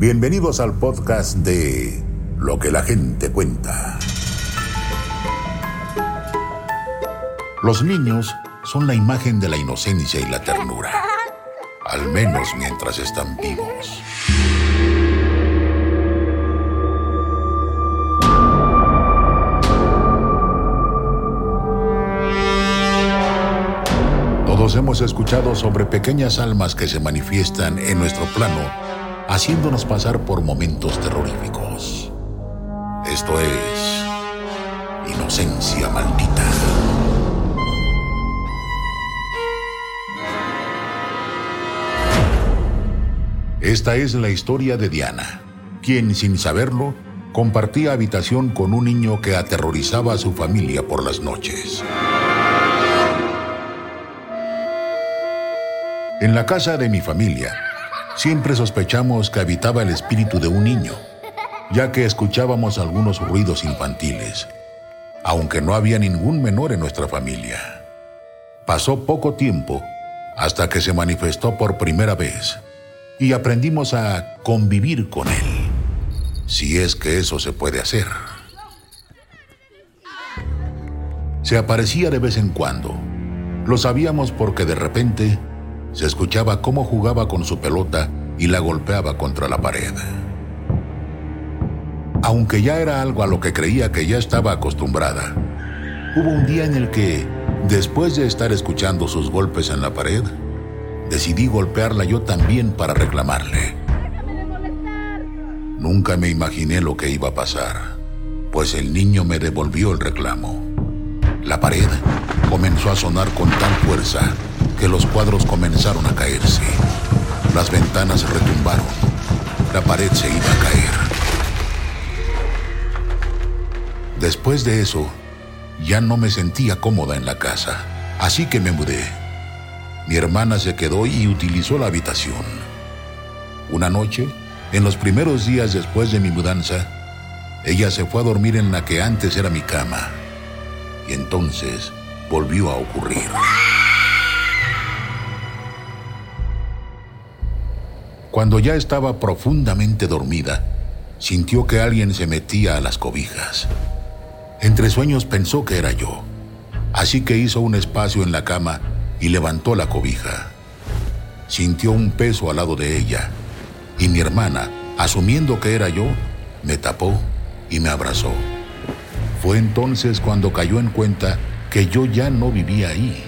Bienvenidos al podcast de Lo que la gente cuenta. Los niños son la imagen de la inocencia y la ternura, al menos mientras están vivos. Todos hemos escuchado sobre pequeñas almas que se manifiestan en nuestro plano, haciéndonos pasar por momentos terroríficos. Esto es inocencia maldita. Esta es la historia de Diana, quien sin saberlo compartía habitación con un niño que aterrorizaba a su familia por las noches. En la casa de mi familia, siempre sospechamos que habitaba el espíritu de un niño, ya que escuchábamos algunos ruidos infantiles, aunque no había ningún menor en nuestra familia. Pasó poco tiempo hasta que se manifestó por primera vez y aprendimos a convivir con él, si es que eso se puede hacer. Se aparecía de vez en cuando. Lo sabíamos porque de repente se escuchaba cómo jugaba con su pelota y la golpeaba contra la pared. Aunque ya era algo a lo que creía que ya estaba acostumbrada, hubo un día en el que, después de estar escuchando sus golpes en la pared, decidí golpearla yo también para reclamarle. Nunca me imaginé lo que iba a pasar, pues el niño me devolvió el reclamo. La pared comenzó a sonar con tal fuerza que los cuadros comenzaron a caerse. Las ventanas retumbaron. La pared se iba a caer. Después de eso, ya no me sentía cómoda en la casa, así que me mudé. Mi hermana se quedó y utilizó la habitación. Una noche, en los primeros días después de mi mudanza, ella se fue a dormir en la que antes era mi cama. Y entonces volvió a ocurrir. Cuando ya estaba profundamente dormida, sintió que alguien se metía a las cobijas. Entre sueños pensó que era yo, así que hizo un espacio en la cama y levantó la cobija. Sintió un peso al lado de ella y mi hermana, asumiendo que era yo, me tapó y me abrazó. Fue entonces cuando cayó en cuenta que yo ya no vivía ahí.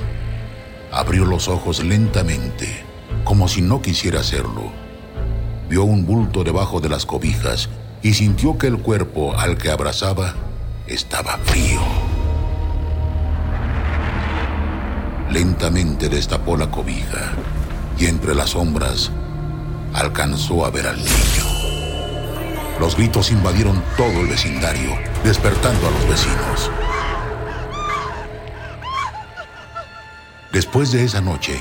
Abrió los ojos lentamente, como si no quisiera hacerlo vio un bulto debajo de las cobijas y sintió que el cuerpo al que abrazaba estaba frío. Lentamente destapó la cobija y entre las sombras alcanzó a ver al niño. Los gritos invadieron todo el vecindario, despertando a los vecinos. Después de esa noche,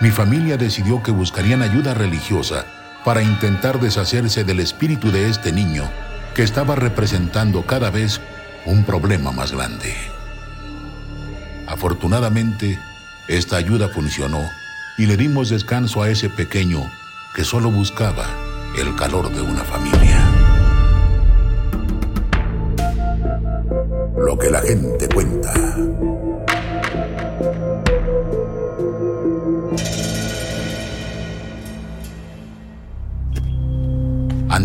mi familia decidió que buscarían ayuda religiosa para intentar deshacerse del espíritu de este niño que estaba representando cada vez un problema más grande. Afortunadamente, esta ayuda funcionó y le dimos descanso a ese pequeño que solo buscaba el calor de una familia. Lo que la gente cuenta.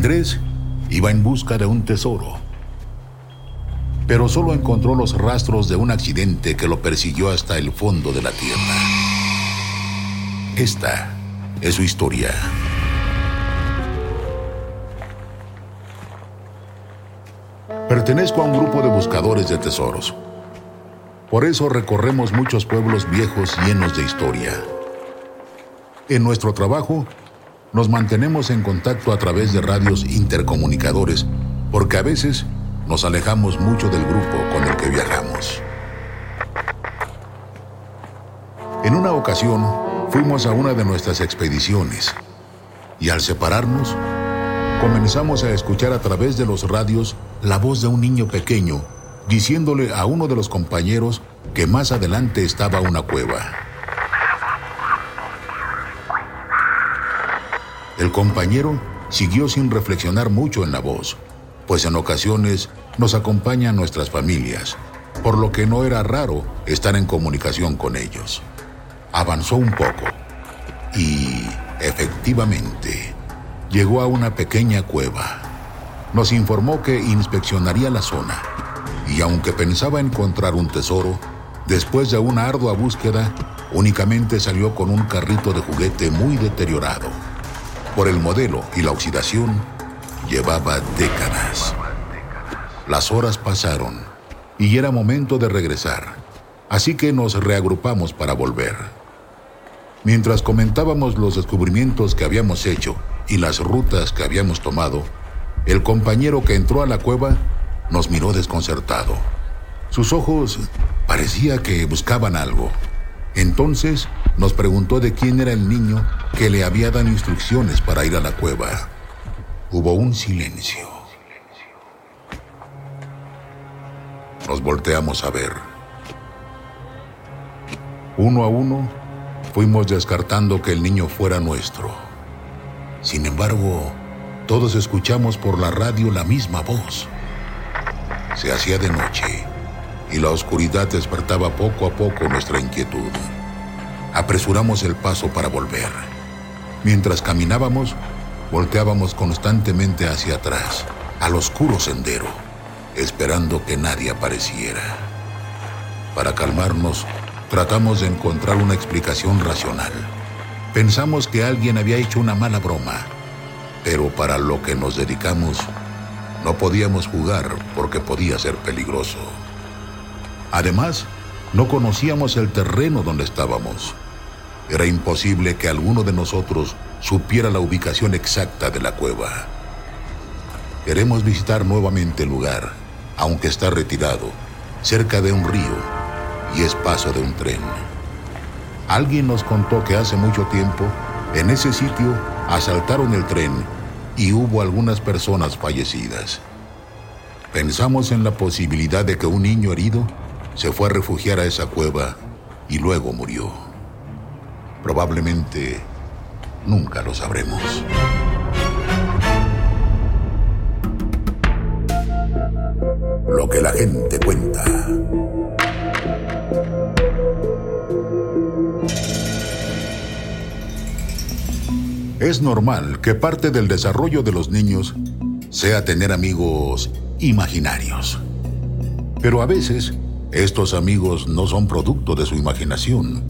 Andrés iba en busca de un tesoro, pero solo encontró los rastros de un accidente que lo persiguió hasta el fondo de la tierra. Esta es su historia. Pertenezco a un grupo de buscadores de tesoros. Por eso recorremos muchos pueblos viejos llenos de historia. En nuestro trabajo, nos mantenemos en contacto a través de radios intercomunicadores, porque a veces nos alejamos mucho del grupo con el que viajamos. En una ocasión fuimos a una de nuestras expediciones y al separarnos comenzamos a escuchar a través de los radios la voz de un niño pequeño diciéndole a uno de los compañeros que más adelante estaba una cueva. El compañero siguió sin reflexionar mucho en la voz, pues en ocasiones nos acompañan nuestras familias, por lo que no era raro estar en comunicación con ellos. Avanzó un poco y, efectivamente, llegó a una pequeña cueva. Nos informó que inspeccionaría la zona y aunque pensaba encontrar un tesoro, después de una ardua búsqueda, únicamente salió con un carrito de juguete muy deteriorado. Por el modelo y la oxidación, llevaba décadas. Las horas pasaron y era momento de regresar, así que nos reagrupamos para volver. Mientras comentábamos los descubrimientos que habíamos hecho y las rutas que habíamos tomado, el compañero que entró a la cueva nos miró desconcertado. Sus ojos parecía que buscaban algo. Entonces nos preguntó de quién era el niño que le había dado instrucciones para ir a la cueva. Hubo un silencio. Nos volteamos a ver. Uno a uno fuimos descartando que el niño fuera nuestro. Sin embargo, todos escuchamos por la radio la misma voz. Se hacía de noche y la oscuridad despertaba poco a poco nuestra inquietud. Apresuramos el paso para volver. Mientras caminábamos, volteábamos constantemente hacia atrás, al oscuro sendero, esperando que nadie apareciera. Para calmarnos, tratamos de encontrar una explicación racional. Pensamos que alguien había hecho una mala broma, pero para lo que nos dedicamos, no podíamos jugar porque podía ser peligroso. Además, no conocíamos el terreno donde estábamos. Era imposible que alguno de nosotros supiera la ubicación exacta de la cueva. Queremos visitar nuevamente el lugar, aunque está retirado, cerca de un río y es paso de un tren. Alguien nos contó que hace mucho tiempo, en ese sitio, asaltaron el tren y hubo algunas personas fallecidas. Pensamos en la posibilidad de que un niño herido se fue a refugiar a esa cueva y luego murió. Probablemente nunca lo sabremos. Lo que la gente cuenta. Es normal que parte del desarrollo de los niños sea tener amigos imaginarios. Pero a veces estos amigos no son producto de su imaginación,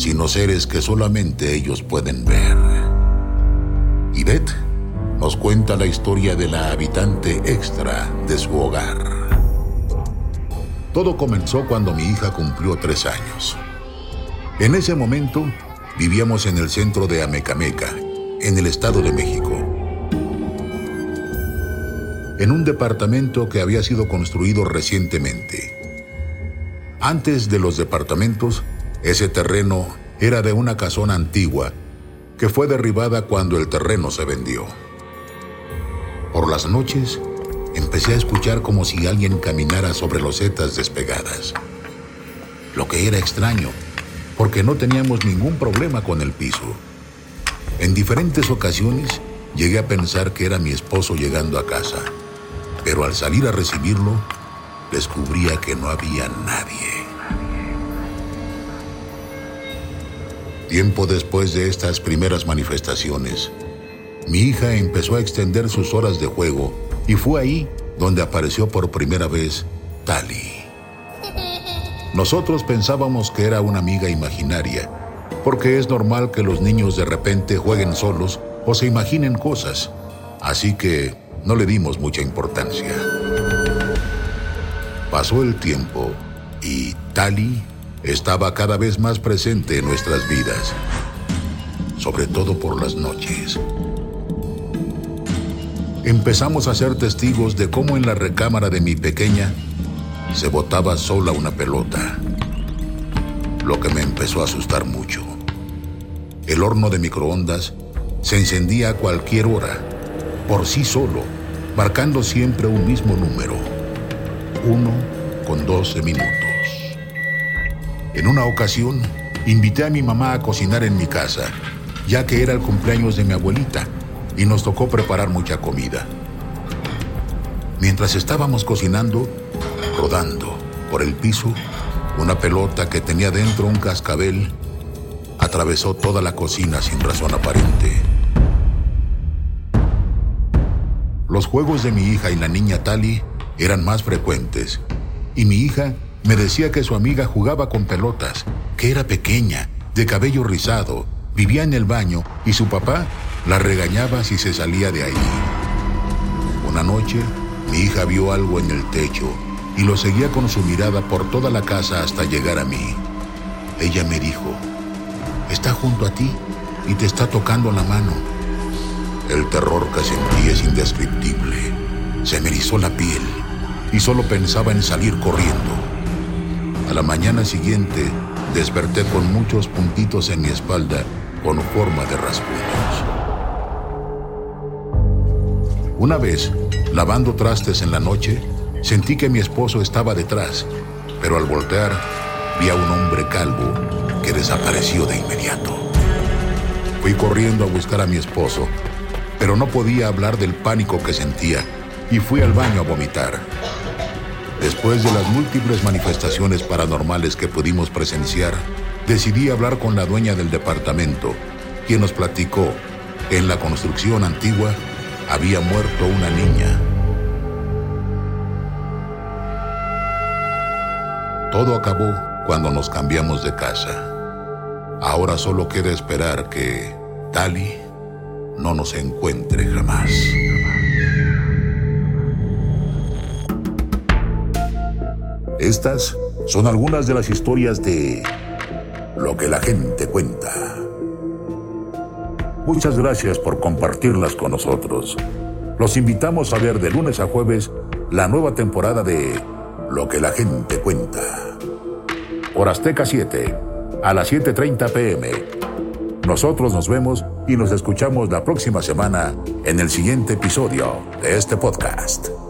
sino seres que solamente ellos pueden ver. Yvette nos cuenta la historia de la habitante extra de su hogar. Todo comenzó cuando mi hija cumplió tres años. En ese momento vivíamos en el centro de Amecameca, en el Estado de México. En un departamento que había sido construido recientemente. Antes de los departamentos, ese terreno era de una casona antigua que fue derribada cuando el terreno se vendió. Por las noches, empecé a escuchar como si alguien caminara sobre losetas despegadas. Lo que era extraño, porque no teníamos ningún problema con el piso. En diferentes ocasiones llegué a pensar que era mi esposo llegando a casa, pero al salir a recibirlo, descubría que no había nadie. Tiempo después de estas primeras manifestaciones, mi hija empezó a extender sus horas de juego y fue ahí donde apareció por primera vez Tali. Nosotros pensábamos que era una amiga imaginaria, porque es normal que los niños de repente jueguen solos o se imaginen cosas, así que no le dimos mucha importancia. Pasó el tiempo y Tali estaba cada vez más presente en nuestras vidas, sobre todo por las noches. Empezamos a ser testigos de cómo en la recámara de mi pequeña se botaba sola una pelota, lo que me empezó a asustar mucho. El horno de microondas se encendía a cualquier hora, por sí solo, marcando siempre un mismo número uno con 12 minutos. En una ocasión, invité a mi mamá a cocinar en mi casa, ya que era el cumpleaños de mi abuelita, y nos tocó preparar mucha comida. Mientras estábamos cocinando, rodando por el piso, una pelota que tenía dentro un cascabel atravesó toda la cocina sin razón aparente. Los juegos de mi hija y la niña Tali eran más frecuentes, y mi hija me decía que su amiga jugaba con pelotas, que era pequeña, de cabello rizado, vivía en el baño y su papá la regañaba si se salía de ahí. Una noche, mi hija vio algo en el techo y lo seguía con su mirada por toda la casa hasta llegar a mí. Ella me dijo, está junto a ti y te está tocando la mano. El terror que sentí es indescriptible. Se me erizó la piel y solo pensaba en salir corriendo. A la mañana siguiente desperté con muchos puntitos en mi espalda con forma de rasguños. Una vez, lavando trastes en la noche, sentí que mi esposo estaba detrás, pero al voltear vi a un hombre calvo que desapareció de inmediato. Fui corriendo a buscar a mi esposo, pero no podía hablar del pánico que sentía y fui al baño a vomitar. Después de las múltiples manifestaciones paranormales que pudimos presenciar, decidí hablar con la dueña del departamento, quien nos platicó que en la construcción antigua había muerto una niña. Todo acabó cuando nos cambiamos de casa. Ahora solo queda esperar que Tali no nos encuentre jamás. Estas son algunas de las historias de lo que la gente cuenta. Muchas gracias por compartirlas con nosotros. Los invitamos a ver de lunes a jueves la nueva temporada de Lo que la gente cuenta. Por Azteca 7, a las 7.30 pm. Nosotros nos vemos y nos escuchamos la próxima semana en el siguiente episodio de este podcast.